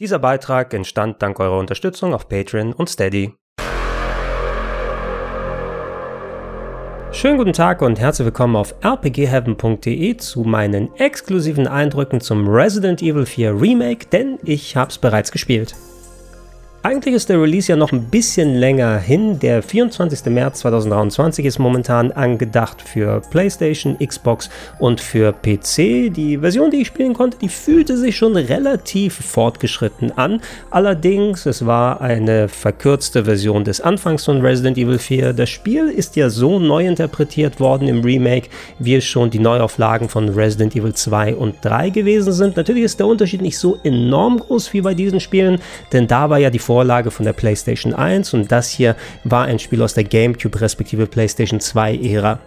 Dieser Beitrag entstand dank eurer Unterstützung auf Patreon und Steady. Schönen guten Tag und herzlich willkommen auf rpgheaven.de zu meinen exklusiven Eindrücken zum Resident Evil 4 Remake, denn ich hab's bereits gespielt. Eigentlich ist der Release ja noch ein bisschen länger hin. Der 24. März 2023 ist momentan angedacht für PlayStation, Xbox und für PC. Die Version, die ich spielen konnte, die fühlte sich schon relativ fortgeschritten an. Allerdings, es war eine verkürzte Version des Anfangs von Resident Evil 4. Das Spiel ist ja so neu interpretiert worden im Remake, wie es schon die Neuauflagen von Resident Evil 2 und 3 gewesen sind. Natürlich ist der Unterschied nicht so enorm groß wie bei diesen Spielen, denn da war ja die Vorlage von der PlayStation 1 und das hier war ein Spiel aus der GameCube respektive PlayStation 2 Ära.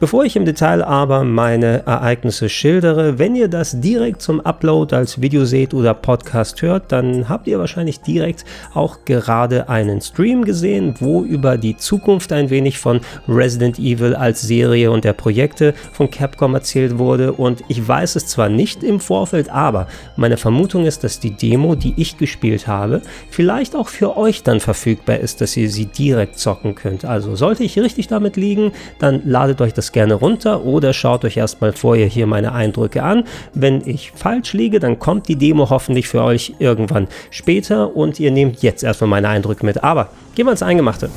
Bevor ich im Detail aber meine Ereignisse schildere, wenn ihr das direkt zum Upload als Video seht oder Podcast hört, dann habt ihr wahrscheinlich direkt auch gerade einen Stream gesehen, wo über die Zukunft ein wenig von Resident Evil als Serie und der Projekte von Capcom erzählt wurde. Und ich weiß es zwar nicht im Vorfeld, aber meine Vermutung ist, dass die Demo, die ich gespielt habe, vielleicht auch für euch dann verfügbar ist, dass ihr sie direkt zocken könnt. Also sollte ich richtig damit liegen, dann ladet euch das gerne runter oder schaut euch erstmal vorher hier meine Eindrücke an. Wenn ich falsch liege, dann kommt die Demo hoffentlich für euch irgendwann später und ihr nehmt jetzt erstmal meine Eindrücke mit. Aber gehen wir ins Eingemachte.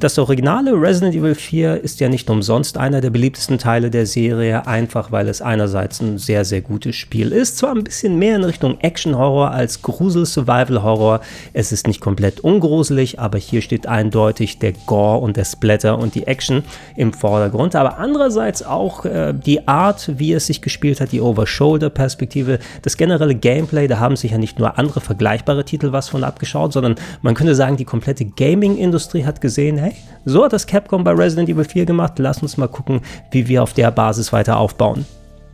Das originale Resident Evil 4 ist ja nicht umsonst einer der beliebtesten Teile der Serie, einfach weil es einerseits ein sehr, sehr gutes Spiel ist. Zwar ein bisschen mehr in Richtung Action-Horror als Grusel-Survival-Horror. Es ist nicht komplett ungruselig, aber hier steht eindeutig der Gore und der Splatter und die Action im Vordergrund. Aber andererseits auch äh, die Art, wie es sich gespielt hat, die Over-Shoulder-Perspektive, das generelle Gameplay, da haben sich ja nicht nur andere vergleichbare Titel was von abgeschaut, sondern man könnte sagen, die komplette Gaming-Industrie hat gesehen, hey, so hat das Capcom bei Resident Evil 4 gemacht. Lass uns mal gucken, wie wir auf der Basis weiter aufbauen.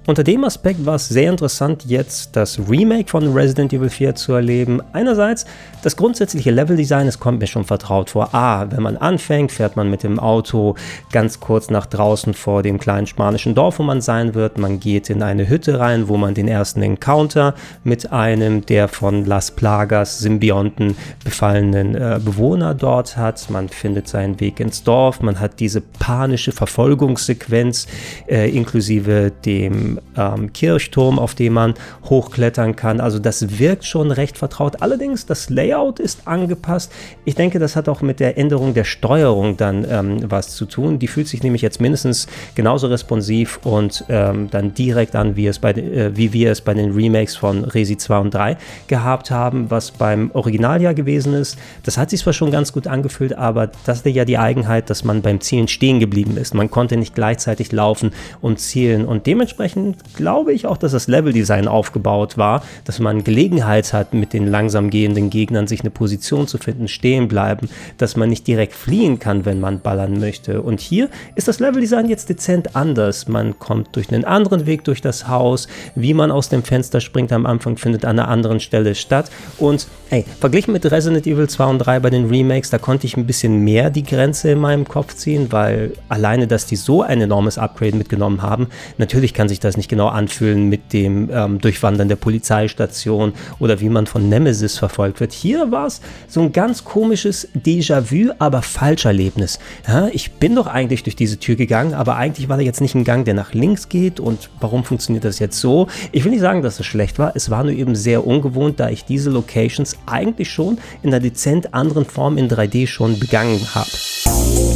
Unter dem Aspekt war es sehr interessant, jetzt das Remake von Resident Evil 4 zu erleben. Einerseits das grundsätzliche Leveldesign, es kommt mir schon vertraut vor. A, wenn man anfängt, fährt man mit dem Auto ganz kurz nach draußen vor dem kleinen spanischen Dorf, wo man sein wird. Man geht in eine Hütte rein, wo man den ersten Encounter mit einem der von Las Plagas Symbionten befallenen äh, Bewohner dort hat. Man findet seinen Weg ins Dorf. Man hat diese panische Verfolgungssequenz äh, inklusive dem ähm, Kirchturm, auf dem man hochklettern kann. Also das wirkt schon recht vertraut. Allerdings, das Layout ist angepasst. Ich denke, das hat auch mit der Änderung der Steuerung dann ähm, was zu tun. Die fühlt sich nämlich jetzt mindestens genauso responsiv und ähm, dann direkt an, wie, es bei, äh, wie wir es bei den Remakes von Resi 2 und 3 gehabt haben, was beim Original ja gewesen ist. Das hat sich zwar schon ganz gut angefühlt, aber das ist ja die Eigenheit, dass man beim Zielen stehen geblieben ist. Man konnte nicht gleichzeitig laufen und zielen und dementsprechend glaube ich auch, dass das Leveldesign aufgebaut war, dass man Gelegenheit hat, mit den langsam gehenden Gegnern sich eine Position zu finden, stehen bleiben, dass man nicht direkt fliehen kann, wenn man ballern möchte. Und hier ist das Leveldesign jetzt dezent anders. Man kommt durch einen anderen Weg durch das Haus, wie man aus dem Fenster springt am Anfang, findet an einer anderen Stelle statt. Und ey, verglichen mit Resident Evil 2 und 3 bei den Remakes, da konnte ich ein bisschen mehr die Grenze in meinem Kopf ziehen, weil alleine, dass die so ein enormes Upgrade mitgenommen haben, natürlich kann sich das nicht genau anfühlen mit dem ähm, Durchwandern der Polizeistation oder wie man von Nemesis verfolgt wird. Hier war es so ein ganz komisches Déjà-vu, aber Falscherlebnis. Ja, ich bin doch eigentlich durch diese Tür gegangen, aber eigentlich war da jetzt nicht ein Gang, der nach links geht und warum funktioniert das jetzt so? Ich will nicht sagen, dass es schlecht war, es war nur eben sehr ungewohnt, da ich diese Locations eigentlich schon in einer dezent anderen Form in 3D schon begangen habe.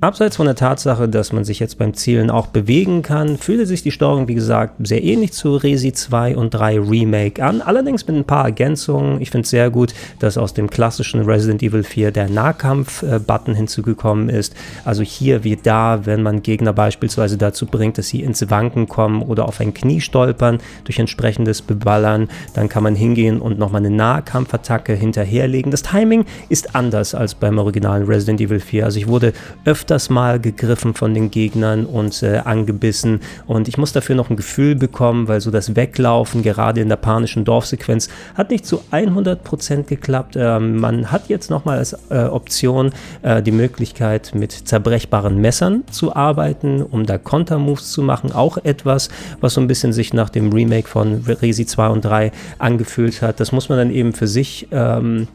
Abseits von der Tatsache, dass man sich jetzt beim Zielen auch bewegen kann, fühlte sich die Steuerung, wie gesagt, sehr ähnlich zu Resi 2 und 3 Remake an, allerdings mit ein paar Ergänzungen. Ich finde es sehr gut, dass aus dem klassischen Resident Evil 4 der Nahkampf-Button hinzugekommen ist. Also hier wie da, wenn man Gegner beispielsweise dazu bringt, dass sie ins Wanken kommen oder auf ein Knie stolpern durch entsprechendes Beballern, dann kann man hingehen und nochmal eine Nahkampfattacke hinterherlegen. Das Timing ist anders als beim originalen Resident Evil 4. Also ich wurde öfter öfters mal gegriffen von den Gegnern und äh, angebissen. Und ich muss dafür noch ein Gefühl bekommen, weil so das Weglaufen, gerade in der panischen Dorfsequenz, hat nicht zu 100% geklappt. Ähm, man hat jetzt nochmal als äh, Option äh, die Möglichkeit, mit zerbrechbaren Messern zu arbeiten, um da Kontermoves zu machen. Auch etwas, was so ein bisschen sich nach dem Remake von Resi 2 und 3 angefühlt hat. Das muss man dann eben für sich ähm,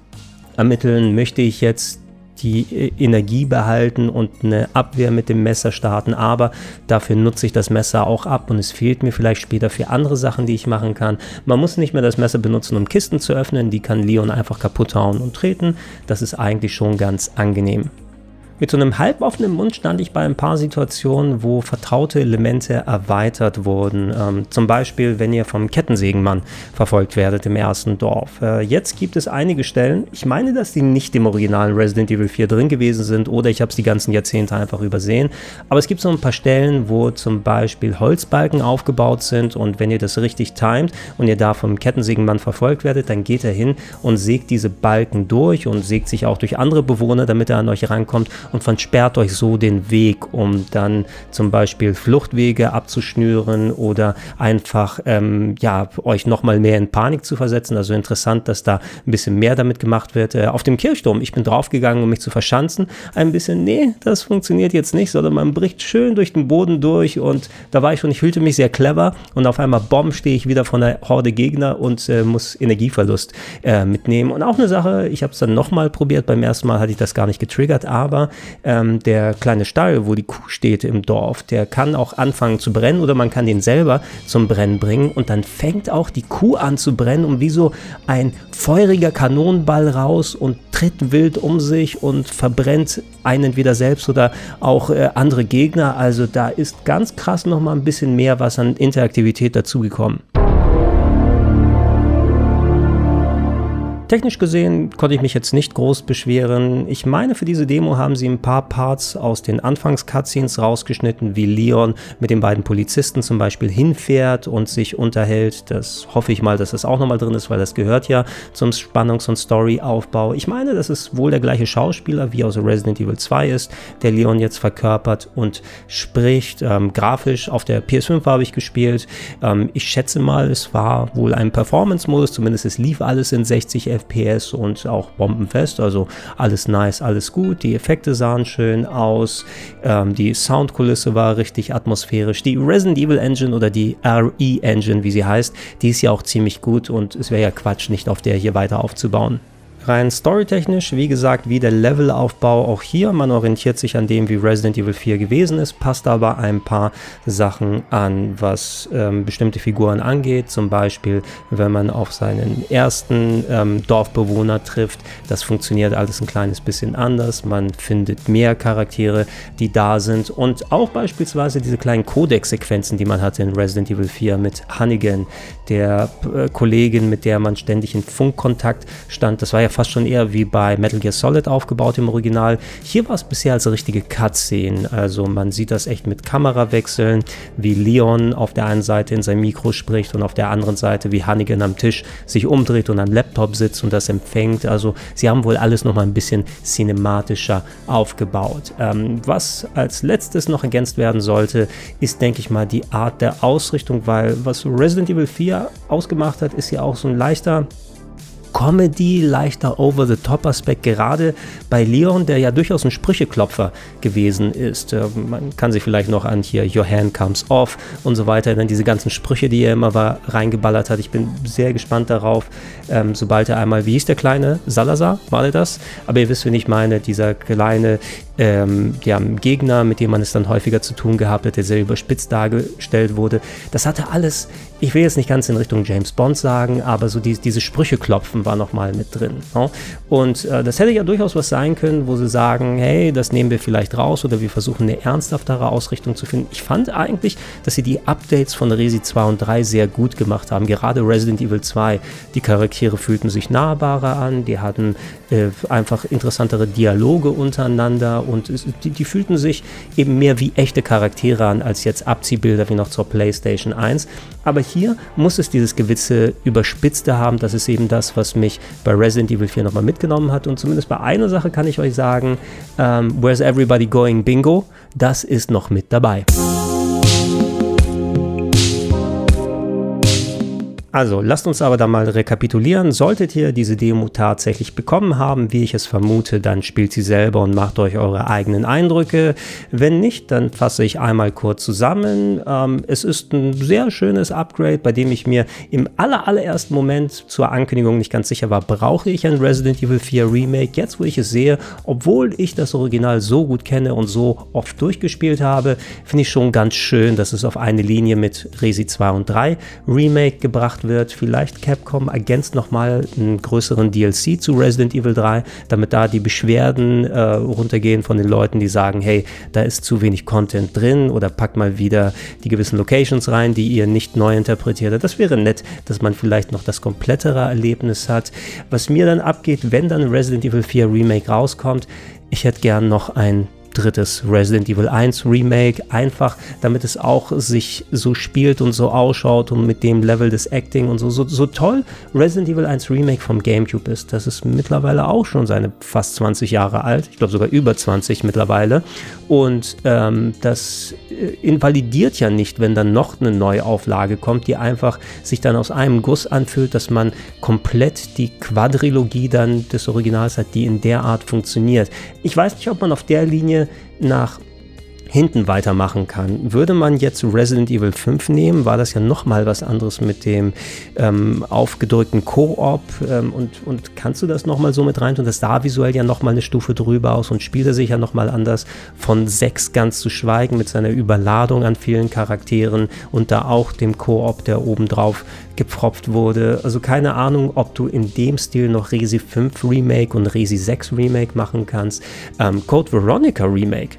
ermitteln. Möchte ich jetzt die äh, Energie behalten und eine Abwehr mit dem Messer starten, aber dafür nutze ich das Messer auch ab und es fehlt mir vielleicht später für andere Sachen, die ich machen kann. Man muss nicht mehr das Messer benutzen, um Kisten zu öffnen, die kann Leon einfach kaputt hauen und treten. Das ist eigentlich schon ganz angenehm. Mit so einem halboffenen Mund stand ich bei ein paar Situationen, wo vertraute Elemente erweitert wurden. Ähm, zum Beispiel, wenn ihr vom Kettensägenmann verfolgt werdet im ersten Dorf. Äh, jetzt gibt es einige Stellen, ich meine, dass die nicht im originalen Resident Evil 4 drin gewesen sind oder ich habe es die ganzen Jahrzehnte einfach übersehen. Aber es gibt so ein paar Stellen, wo zum Beispiel Holzbalken aufgebaut sind und wenn ihr das richtig timet und ihr da vom Kettensägenmann verfolgt werdet, dann geht er hin und sägt diese Balken durch und sägt sich auch durch andere Bewohner, damit er an euch rankommt und versperrt euch so den Weg, um dann zum Beispiel Fluchtwege abzuschnüren oder einfach ähm, ja, euch nochmal mehr in Panik zu versetzen. Also interessant, dass da ein bisschen mehr damit gemacht wird. Äh, auf dem Kirchturm, ich bin draufgegangen, um mich zu verschanzen. Ein bisschen, nee, das funktioniert jetzt nicht, sondern man bricht schön durch den Boden durch und da war ich schon, ich fühlte mich sehr clever und auf einmal bomb stehe ich wieder von der Horde Gegner und äh, muss Energieverlust äh, mitnehmen. Und auch eine Sache, ich habe es dann nochmal probiert, beim ersten Mal hatte ich das gar nicht getriggert, aber ähm, der kleine Stall, wo die Kuh steht im Dorf, der kann auch anfangen zu brennen oder man kann den selber zum Brennen bringen und dann fängt auch die Kuh an zu brennen und wie so ein feuriger Kanonenball raus und tritt wild um sich und verbrennt einen entweder selbst oder auch äh, andere Gegner. Also da ist ganz krass nochmal ein bisschen mehr was an Interaktivität dazugekommen. Technisch gesehen konnte ich mich jetzt nicht groß beschweren. Ich meine, für diese Demo haben sie ein paar Parts aus den Anfangs-Cutscenes rausgeschnitten, wie Leon mit den beiden Polizisten zum Beispiel hinfährt und sich unterhält. Das hoffe ich mal, dass das auch nochmal drin ist, weil das gehört ja zum Spannungs- und Storyaufbau. Ich meine, dass es wohl der gleiche Schauspieler wie aus Resident Evil 2 ist, der Leon jetzt verkörpert und spricht. Ähm, grafisch auf der PS5 habe ich gespielt. Ähm, ich schätze mal, es war wohl ein Performance-Modus, zumindest es lief alles in 60 FPS. FPS und auch bombenfest. Also alles nice, alles gut. Die Effekte sahen schön aus. Ähm, die Soundkulisse war richtig atmosphärisch. Die Resident Evil Engine oder die RE Engine, wie sie heißt, die ist ja auch ziemlich gut und es wäre ja Quatsch, nicht auf der hier weiter aufzubauen. Rein storytechnisch, wie gesagt, wie der Levelaufbau auch hier, man orientiert sich an dem, wie Resident Evil 4 gewesen ist, passt aber ein paar Sachen an, was ähm, bestimmte Figuren angeht. Zum Beispiel, wenn man auf seinen ersten ähm, Dorfbewohner trifft, das funktioniert alles ein kleines bisschen anders. Man findet mehr Charaktere, die da sind und auch beispielsweise diese kleinen Codex-Sequenzen, die man hatte in Resident Evil 4 mit Hannigan, der äh, Kollegin, mit der man ständig in Funkkontakt stand. Das war ja fast schon eher wie bei Metal Gear Solid aufgebaut im Original. Hier war es bisher als richtige Cutscene. Also man sieht das echt mit Kamerawechseln, wie Leon auf der einen Seite in sein Mikro spricht und auf der anderen Seite wie Hannigan am Tisch sich umdreht und am Laptop sitzt und das empfängt. Also sie haben wohl alles noch mal ein bisschen cinematischer aufgebaut. Ähm, was als letztes noch ergänzt werden sollte, ist, denke ich mal, die Art der Ausrichtung, weil was Resident Evil 4 ausgemacht hat, ist ja auch so ein leichter Comedy, leichter Over-the-Top-Aspekt, gerade bei Leon, der ja durchaus ein Sprücheklopfer gewesen ist. Äh, man kann sich vielleicht noch an hier Your Hand Comes Off und so weiter, dann diese ganzen Sprüche, die er immer war, reingeballert hat. Ich bin sehr gespannt darauf, ähm, sobald er einmal, wie hieß der kleine? Salazar, war der das? Aber ihr wisst, wen ich meine, dieser kleine ähm, ja, Gegner, mit dem man es dann häufiger zu tun gehabt hat, der sehr überspitzt dargestellt wurde. Das hatte alles, ich will jetzt nicht ganz in Richtung James Bond sagen, aber so die, diese Sprüche klopfen war nochmal mit drin. No? Ne? Und äh, das hätte ja durchaus was sein können, wo sie sagen, hey, das nehmen wir vielleicht raus oder wir versuchen eine ernsthaftere Ausrichtung zu finden. Ich fand eigentlich, dass sie die Updates von Resi 2 und 3 sehr gut gemacht haben. Gerade Resident Evil 2, die Charaktere fühlten sich nahbarer an, die hatten äh, einfach interessantere Dialoge untereinander und es, die, die, fühlten sich eben mehr wie echte Charaktere an, als jetzt Abziehbilder wie noch zur PlayStation 1. Aber hier muss es dieses gewisse Überspitzte haben. Das ist eben das, was mich bei Resident Evil 4 nochmal mitgenommen hat. Und zumindest bei einer Sache kann ich euch sagen, ähm, Where's Everybody Going Bingo? Das ist noch mit dabei. Also, lasst uns aber da mal rekapitulieren. Solltet ihr diese Demo tatsächlich bekommen haben, wie ich es vermute, dann spielt sie selber und macht euch eure eigenen Eindrücke. Wenn nicht, dann fasse ich einmal kurz zusammen. Ähm, es ist ein sehr schönes Upgrade, bei dem ich mir im aller, allerersten Moment zur Ankündigung nicht ganz sicher war, brauche ich ein Resident Evil 4 Remake? Jetzt, wo ich es sehe, obwohl ich das Original so gut kenne und so oft durchgespielt habe, finde ich schon ganz schön, dass es auf eine Linie mit Resi 2 und 3 Remake gebracht wird. Vielleicht Capcom ergänzt nochmal einen größeren DLC zu Resident Evil 3, damit da die Beschwerden äh, runtergehen von den Leuten, die sagen, hey, da ist zu wenig Content drin oder packt mal wieder die gewissen Locations rein, die ihr nicht neu interpretiert. Das wäre nett, dass man vielleicht noch das komplettere Erlebnis hat. Was mir dann abgeht, wenn dann Resident Evil 4 Remake rauskommt, ich hätte gern noch ein drittes Resident Evil 1 Remake, einfach damit es auch sich so spielt und so ausschaut und mit dem Level des Acting und so, so, so toll Resident Evil 1 Remake vom GameCube ist. Das ist mittlerweile auch schon seine fast 20 Jahre alt, ich glaube sogar über 20 mittlerweile. Und ähm, das äh, invalidiert ja nicht, wenn dann noch eine Neuauflage kommt, die einfach sich dann aus einem Guss anfühlt, dass man komplett die Quadrilogie dann des Originals hat, die in der Art funktioniert. Ich weiß nicht, ob man auf der Linie nach hinten weitermachen kann. Würde man jetzt Resident Evil 5 nehmen, war das ja nochmal was anderes mit dem ähm, aufgedrückten Koop ähm, und, und kannst du das nochmal so mit rein tun? Das sah visuell ja nochmal eine Stufe drüber aus und spielte sich ja nochmal anders von 6 ganz zu schweigen mit seiner Überladung an vielen Charakteren und da auch dem Koop, der obendrauf gepfropft wurde. Also keine Ahnung, ob du in dem Stil noch Resi 5 Remake und Resi 6 Remake machen kannst. Ähm, Code Veronica Remake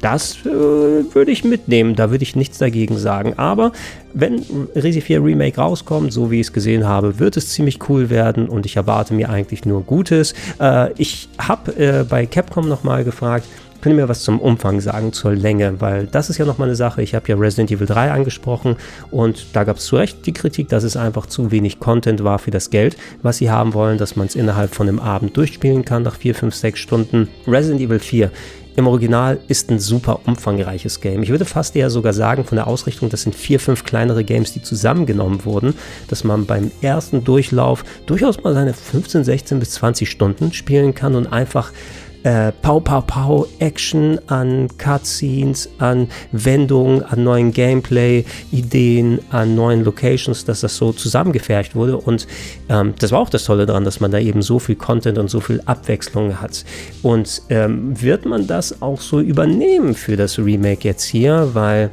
das äh, würde ich mitnehmen, da würde ich nichts dagegen sagen. Aber wenn Resi 4 Remake rauskommt, so wie ich es gesehen habe, wird es ziemlich cool werden und ich erwarte mir eigentlich nur Gutes. Äh, ich habe äh, bei Capcom nochmal gefragt, könnt ihr mir was zum Umfang sagen, zur Länge? Weil das ist ja nochmal eine Sache. Ich habe ja Resident Evil 3 angesprochen und da gab es zu Recht die Kritik, dass es einfach zu wenig Content war für das Geld, was sie haben wollen, dass man es innerhalb von einem Abend durchspielen kann, nach 4, 5, 6 Stunden. Resident Evil 4 im Original ist ein super umfangreiches Game. Ich würde fast eher sogar sagen, von der Ausrichtung, das sind vier, fünf kleinere Games, die zusammengenommen wurden, dass man beim ersten Durchlauf durchaus mal seine 15, 16 bis 20 Stunden spielen kann und einfach äh, Pau Pau Pau Action, an Cutscenes, an Wendungen, an neuen Gameplay-Ideen, an neuen Locations, dass das so zusammengefercht wurde. Und ähm, das war auch das Tolle daran, dass man da eben so viel Content und so viel Abwechslung hat. Und ähm, wird man das auch so übernehmen für das Remake jetzt hier, weil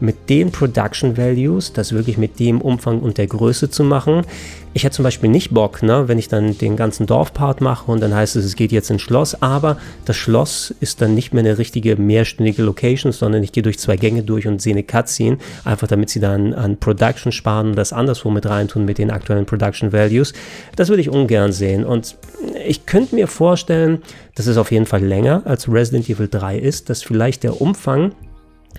mit den Production Values, das wirklich mit dem Umfang und der Größe zu machen. Ich hätte zum Beispiel nicht Bock, ne, wenn ich dann den ganzen Dorfpart mache und dann heißt es, es geht jetzt ins Schloss, aber das Schloss ist dann nicht mehr eine richtige mehrstündige Location, sondern ich gehe durch zwei Gänge durch und sehe eine Cutscene, einfach damit sie dann an Production sparen und das anderswo mit reintun mit den aktuellen Production Values. Das würde ich ungern sehen und ich könnte mir vorstellen, dass es auf jeden Fall länger als Resident Evil 3 ist, dass vielleicht der Umfang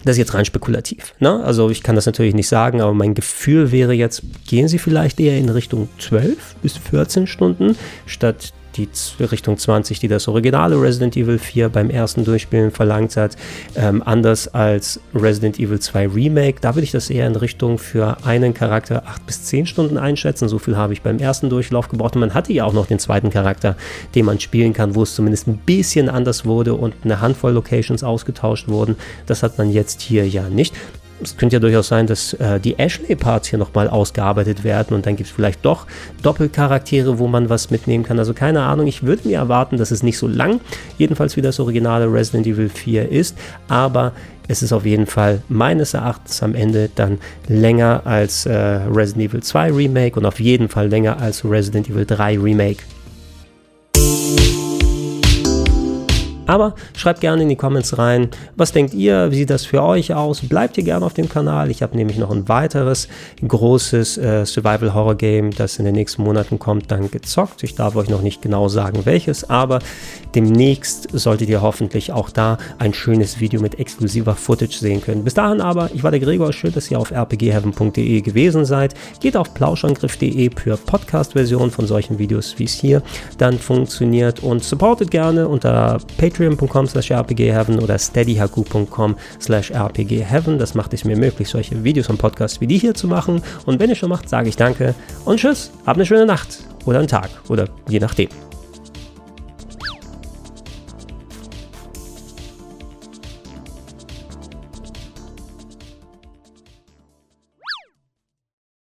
das ist jetzt rein spekulativ. Ne? Also ich kann das natürlich nicht sagen, aber mein Gefühl wäre jetzt, gehen Sie vielleicht eher in Richtung 12 bis 14 Stunden statt die Richtung 20, die das originale Resident Evil 4 beim ersten Durchspielen verlangt hat, ähm, anders als Resident Evil 2 Remake. Da würde ich das eher in Richtung für einen Charakter 8 bis 10 Stunden einschätzen. So viel habe ich beim ersten Durchlauf gebraucht. Und man hatte ja auch noch den zweiten Charakter, den man spielen kann, wo es zumindest ein bisschen anders wurde und eine Handvoll Locations ausgetauscht wurden. Das hat man jetzt hier ja nicht es könnte ja durchaus sein, dass äh, die Ashley-Parts hier nochmal ausgearbeitet werden und dann gibt es vielleicht doch Doppelcharaktere, wo man was mitnehmen kann. Also keine Ahnung, ich würde mir erwarten, dass es nicht so lang, jedenfalls wie das originale Resident Evil 4 ist, aber es ist auf jeden Fall meines Erachtens am Ende dann länger als äh, Resident Evil 2 Remake und auf jeden Fall länger als Resident Evil 3 Remake. Aber schreibt gerne in die Comments rein, was denkt ihr, wie sieht das für euch aus? Bleibt ihr gerne auf dem Kanal. Ich habe nämlich noch ein weiteres großes äh, Survival-Horror-Game, das in den nächsten Monaten kommt, dann gezockt. Ich darf euch noch nicht genau sagen, welches, aber demnächst solltet ihr hoffentlich auch da ein schönes Video mit exklusiver Footage sehen können. Bis dahin aber, ich war der Gregor, schön, dass ihr auf rpgheaven.de gewesen seid. Geht auf plauschangriff.de für Podcast-Versionen von solchen Videos, wie es hier dann funktioniert und supportet gerne unter Patreon patreon.com slash rpgheaven oder steadyhaku.com slash rpgheaven. Das macht es mir möglich, solche Videos und Podcasts wie die hier zu machen. Und wenn ihr schon macht, sage ich danke und tschüss, habt eine schöne Nacht oder einen Tag oder je nachdem.